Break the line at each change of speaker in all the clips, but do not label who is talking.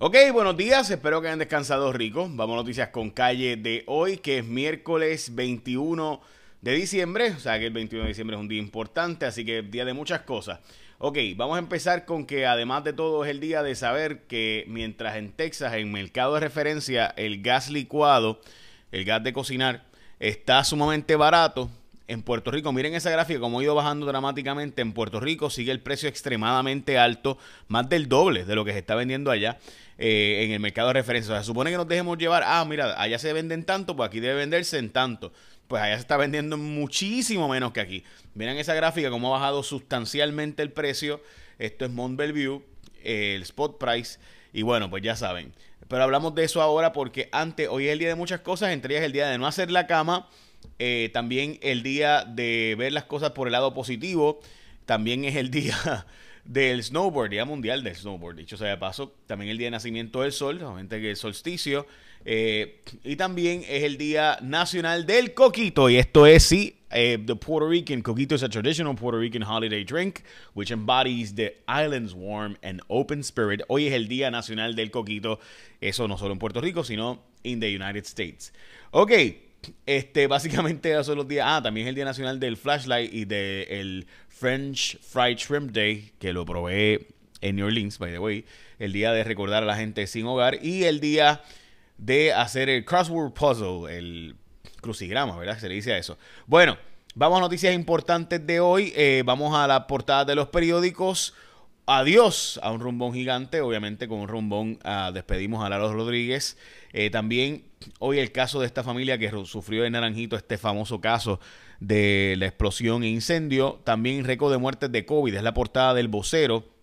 Ok, buenos días, espero que hayan descansado rico. Vamos a noticias con calle de hoy, que es miércoles 21 de diciembre. O sea que el 21 de diciembre es un día importante, así que día de muchas cosas. Ok, vamos a empezar con que además de todo es el día de saber que mientras en Texas, en mercado de referencia, el gas licuado, el gas de cocinar, está sumamente barato, en Puerto Rico, miren esa gráfica, como ha ido bajando dramáticamente. En Puerto Rico sigue el precio extremadamente alto, más del doble de lo que se está vendiendo allá eh, en el mercado de referencia. O sea, se supone que nos dejemos llevar, ah, mira, allá se venden tanto, pues aquí debe venderse en tanto. Pues allá se está vendiendo muchísimo menos que aquí. Miren esa gráfica, cómo ha bajado sustancialmente el precio. Esto es Mont Bellevue, el spot price. Y bueno, pues ya saben. Pero hablamos de eso ahora porque antes, hoy es el día de muchas cosas, entre ellas el día de no hacer la cama eh, también el día de ver las cosas por el lado positivo. También es el día del snowboard, día mundial del snowboard. Dicho sea de paso, también el día de nacimiento del sol, obviamente que el solsticio. Eh, y también es el día nacional del coquito. Y esto es, sí, eh, the Puerto Rican coquito is a traditional Puerto Rican holiday drink which embodies the island's warm and open spirit. Hoy es el día nacional del coquito. Eso no solo en Puerto Rico, sino in the United States. Ok. Este, básicamente esos son los días. Ah, también es el Día Nacional del Flashlight y del French Fried Shrimp Day, que lo probé en New Orleans, by the way. El día de recordar a la gente sin hogar. Y el día de hacer el crossword puzzle, el crucigrama, ¿verdad? Se le dice a eso. Bueno, vamos a noticias importantes de hoy. Eh, vamos a la portada de los periódicos. Adiós a un rumbón gigante. Obviamente con un rumbón ah, despedimos a Lalo Rodríguez. Eh, también hoy el caso de esta familia que sufrió en Naranjito, este famoso caso de la explosión e incendio. También récord de muertes de COVID, es la portada del vocero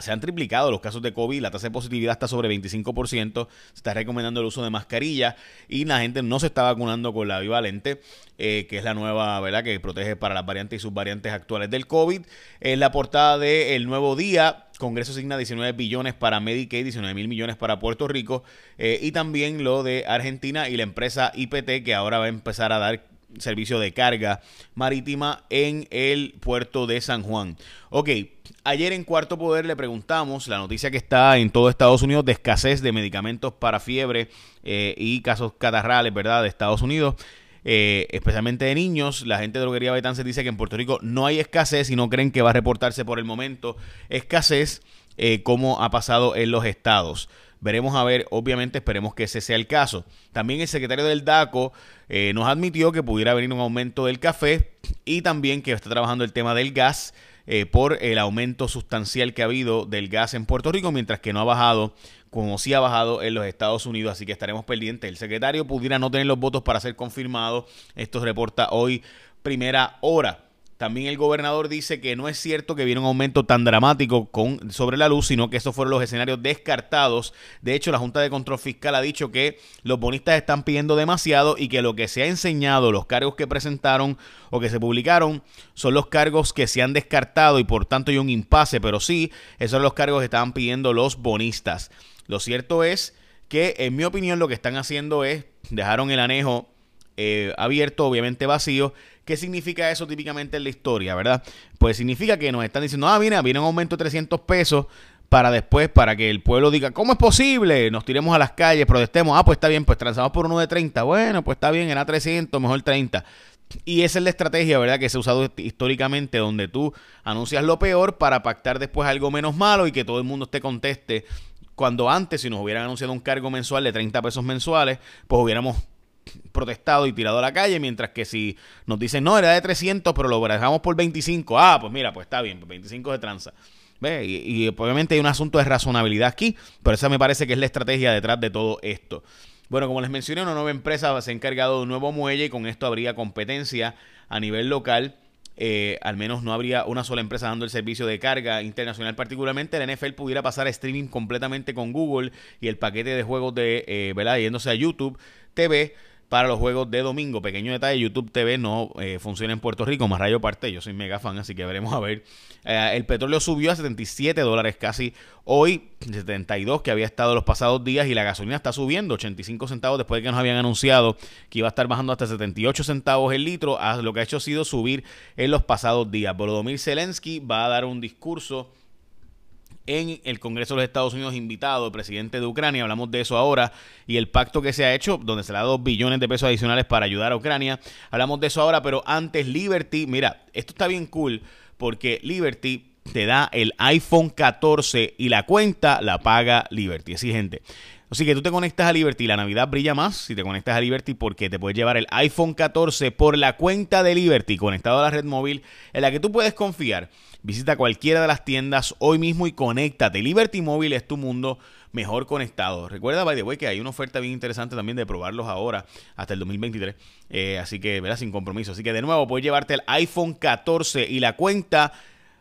se han triplicado los casos de COVID, la tasa de positividad está sobre 25%, se está recomendando el uso de mascarilla y la gente no se está vacunando con la bivalente, eh, que es la nueva, ¿verdad?, que protege para las variantes y subvariantes actuales del COVID. En la portada de El Nuevo Día, Congreso asigna 19 billones para Medicaid, 19 mil millones para Puerto Rico eh, y también lo de Argentina y la empresa IPT que ahora va a empezar a dar servicio de carga marítima en el puerto de San Juan. Ok, ayer en Cuarto Poder le preguntamos la noticia que está en todo Estados Unidos de escasez de medicamentos para fiebre eh, y casos catarrales, ¿verdad? De Estados Unidos. Eh, especialmente de niños. La gente de Droguería Betance dice que en Puerto Rico no hay escasez y no creen que va a reportarse por el momento escasez eh, como ha pasado en los estados. Veremos a ver, obviamente esperemos que ese sea el caso. También el secretario del DACO eh, nos admitió que pudiera venir un aumento del café y también que está trabajando el tema del gas eh, por el aumento sustancial que ha habido del gas en Puerto Rico, mientras que no ha bajado como sí ha bajado en los Estados Unidos, así que estaremos pendientes. El secretario pudiera no tener los votos para ser confirmado. Esto reporta hoy primera hora. También el gobernador dice que no es cierto que viene un aumento tan dramático con, sobre la luz, sino que esos fueron los escenarios descartados. De hecho, la Junta de Control Fiscal ha dicho que los bonistas están pidiendo demasiado y que lo que se ha enseñado, los cargos que presentaron o que se publicaron, son los cargos que se han descartado y por tanto hay un impasse, pero sí, esos son los cargos que estaban pidiendo los bonistas. Lo cierto es que, en mi opinión, lo que están haciendo es, dejaron el anejo eh, abierto, obviamente vacío. ¿Qué significa eso típicamente en la historia, verdad? Pues significa que nos están diciendo, ah, mira, viene un aumento de 300 pesos para después, para que el pueblo diga, ¿cómo es posible? Nos tiremos a las calles, protestemos, ah, pues está bien, pues transamos por uno de 30, bueno, pues está bien, era 300, mejor 30. Y esa es la estrategia, ¿verdad? Que se ha usado históricamente, donde tú anuncias lo peor para pactar después algo menos malo y que todo el mundo te conteste. Cuando antes, si nos hubieran anunciado un cargo mensual de 30 pesos mensuales, pues hubiéramos protestado y tirado a la calle, mientras que si nos dicen, no, era de 300, pero lo dejamos por 25, ah, pues mira, pues está bien, pues 25 de tranza. ¿Ve? Y, obviamente hay un asunto de razonabilidad aquí, pero esa me parece que es la estrategia detrás de todo esto. Bueno, como les mencioné, una nueva empresa se ha encargado de un nuevo muelle y con esto habría competencia a nivel local. Eh, al menos no habría una sola empresa dando el servicio de carga internacional. Particularmente la NFL pudiera pasar a streaming completamente con Google y el paquete de juegos de, eh, ¿verdad? Yéndose a YouTube TV para los juegos de domingo. Pequeño detalle, YouTube TV no eh, funciona en Puerto Rico, más rayo parte, yo soy mega fan, así que veremos a ver. Eh, el petróleo subió a 77 dólares casi hoy, 72 que había estado los pasados días y la gasolina está subiendo 85 centavos después de que nos habían anunciado que iba a estar bajando hasta 78 centavos el litro, lo que ha hecho ha sido subir en los pasados días. Volodymyr Zelensky va a dar un discurso en el Congreso de los Estados Unidos invitado, el presidente de Ucrania, hablamos de eso ahora, y el pacto que se ha hecho, donde se le da dos billones de pesos adicionales para ayudar a Ucrania, hablamos de eso ahora, pero antes Liberty, mira, esto está bien cool, porque Liberty te da el iPhone 14 y la cuenta la paga Liberty, así gente. Así que tú te conectas a Liberty, la Navidad brilla más si te conectas a Liberty porque te puedes llevar el iPhone 14 por la cuenta de Liberty conectado a la red móvil en la que tú puedes confiar. Visita cualquiera de las tiendas hoy mismo y conéctate. Liberty Móvil es tu mundo mejor conectado. Recuerda, by the way, que hay una oferta bien interesante también de probarlos ahora hasta el 2023. Eh, así que, verás, sin compromiso. Así que, de nuevo, puedes llevarte el iPhone 14 y la cuenta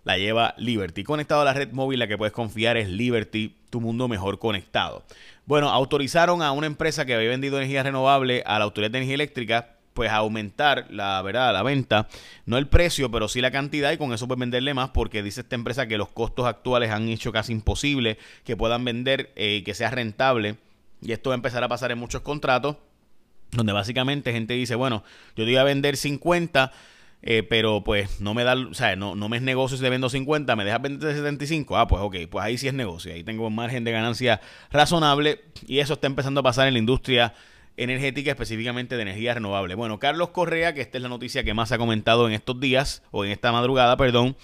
la lleva Liberty. Conectado a la red móvil, la que puedes confiar es Liberty, tu mundo mejor conectado. Bueno, autorizaron a una empresa que había vendido energía renovable a la Autoridad de Energía Eléctrica pues aumentar la verdad la venta no el precio pero sí la cantidad y con eso pues venderle más porque dice esta empresa que los costos actuales han hecho casi imposible que puedan vender eh, y que sea rentable y esto va a empezar a pasar en muchos contratos donde básicamente gente dice bueno yo te iba a vender 50 eh, pero pues no me da, o sea, no, no me es negocio si te vendo 50, me dejas vender 75, ah, pues ok, pues ahí sí es negocio, ahí tengo un margen de ganancia razonable y eso está empezando a pasar en la industria energética, específicamente de energía renovable. Bueno, Carlos Correa, que esta es la noticia que más ha comentado en estos días, o en esta madrugada, perdón,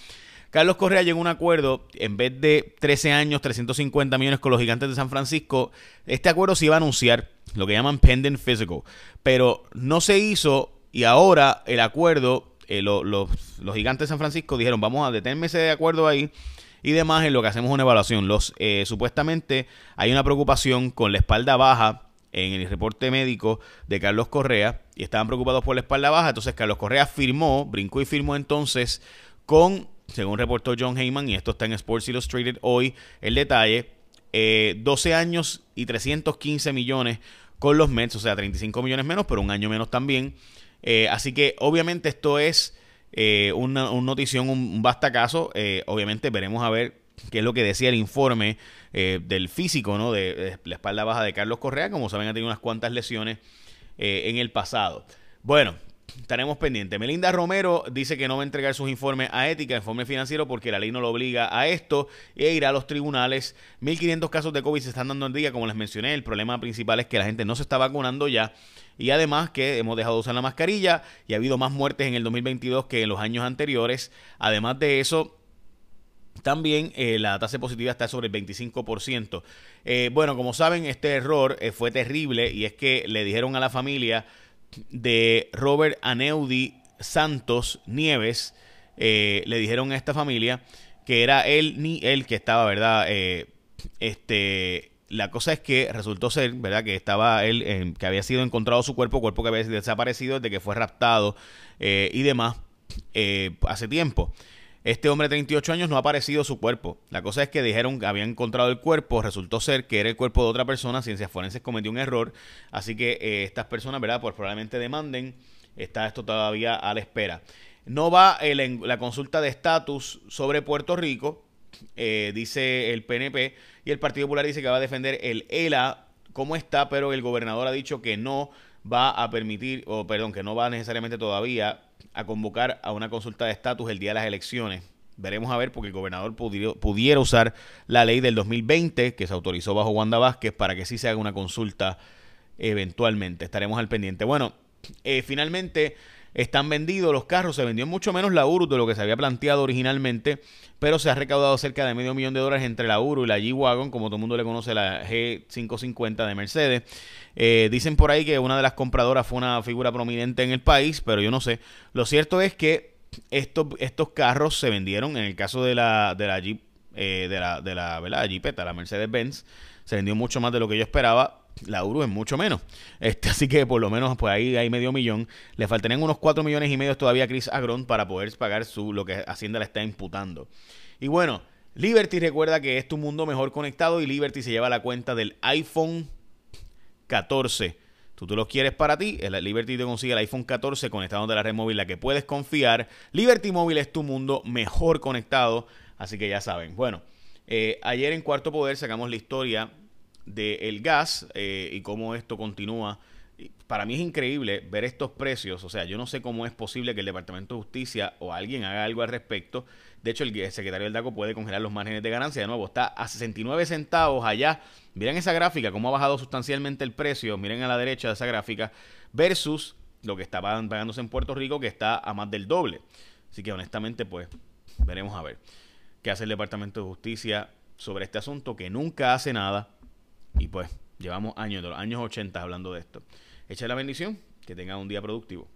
Carlos Correa llegó a un acuerdo, en vez de 13 años, 350 millones con los gigantes de San Francisco, este acuerdo se iba a anunciar, lo que llaman pending physical, pero no se hizo y ahora el acuerdo eh, los gigantes de San Francisco dijeron, vamos a detenerme de acuerdo ahí y demás en lo que hacemos una evaluación. Los eh, Supuestamente hay una preocupación con la espalda baja en el reporte médico de Carlos Correa y estaban preocupados por la espalda baja. Entonces Carlos Correa firmó, brincó y firmó entonces con, según reportó John Heyman, y esto está en Sports Illustrated hoy, el detalle, 12 eh, años y 315 millones con los Mets, o sea, 35 millones menos, pero un año menos también. Eh, así que obviamente esto es eh, una, notición, un, bastacaso. Eh, obviamente veremos a ver qué es lo que decía el informe del físico, ¿no? De, la espalda baja de Carlos Correa. Como saben, ha tenido unas cuantas lesiones en el pasado. Bueno, estaremos pendientes. Melinda Romero dice que no va a entregar sus informes a ética, informe financiero, porque la ley no lo obliga a esto e irá a los tribunales. 1.500 casos de COVID se están dando en día, como les mencioné. El problema principal es que la gente no se está vacunando ya. Y además que hemos dejado de usar la mascarilla y ha habido más muertes en el 2022 que en los años anteriores. Además de eso, también eh, la tasa positiva está sobre el 25%. Eh, bueno, como saben, este error eh, fue terrible y es que le dijeron a la familia de Robert Aneudi Santos Nieves, le dijeron a esta familia que era él ni él que estaba, ¿verdad? este la cosa es que resultó ser, ¿verdad? Que estaba él, que había sido encontrado su cuerpo, cuerpo que había desaparecido desde que fue raptado eh, y demás eh, hace tiempo. Este hombre de 38 años no ha aparecido su cuerpo. La cosa es que dijeron que habían encontrado el cuerpo, resultó ser que era el cuerpo de otra persona, Ciencias Forenses cometió un error, así que eh, estas personas, ¿verdad? Pues probablemente demanden, está esto todavía a la espera. No va la consulta de estatus sobre Puerto Rico, eh, dice el PNP, y el Partido Popular dice que va a defender el ELA como está, pero el gobernador ha dicho que no va a permitir, o perdón, que no va necesariamente todavía a convocar a una consulta de estatus el día de las elecciones. Veremos a ver, porque el gobernador pudiera, usar la ley del 2020 que se autorizó bajo Wanda Vázquez para que sí se haga una consulta eventualmente. Estaremos al pendiente. Bueno, eh, finalmente están vendidos los carros. Se vendió mucho menos la Urus de lo que se había planteado originalmente, pero se ha recaudado cerca de medio millón de dólares entre la Urus y la G-Wagon, como todo el mundo le conoce, la G550 de Mercedes. Eh, dicen por ahí que una de las compradoras fue una figura prominente en el país, pero yo no sé. Lo cierto es que estos, estos carros se vendieron, en el caso de la, de la Jeep, eh, de la, de la, ¿verdad? Jeepeta, la Mercedes-Benz, se vendió mucho más de lo que yo esperaba la Uru es mucho menos. Este, así que por lo menos pues ahí hay medio millón. Le faltarían unos 4 millones y medio todavía a Chris Agron para poder pagar su, lo que Hacienda le está imputando. Y bueno, Liberty recuerda que es tu mundo mejor conectado y Liberty se lleva la cuenta del iPhone 14. Tú, tú lo quieres para ti, el Liberty te consigue el iPhone 14 conectado de la red móvil, la que puedes confiar. Liberty Móvil es tu mundo mejor conectado, así que ya saben. Bueno, eh, ayer en Cuarto Poder sacamos la historia del gas eh, y cómo esto continúa para mí es increíble ver estos precios. O sea, yo no sé cómo es posible que el Departamento de Justicia o alguien haga algo al respecto. De hecho, el secretario del DACO puede congelar los márgenes de ganancia. De nuevo, está a 69 centavos allá. Miren esa gráfica, cómo ha bajado sustancialmente el precio. Miren a la derecha de esa gráfica. Versus lo que está pagándose en Puerto Rico, que está a más del doble. Así que honestamente, pues, veremos a ver qué hace el Departamento de Justicia sobre este asunto, que nunca hace nada. Y pues, llevamos años, de los años 80 hablando de esto. Echa la bendición, que tenga un día productivo.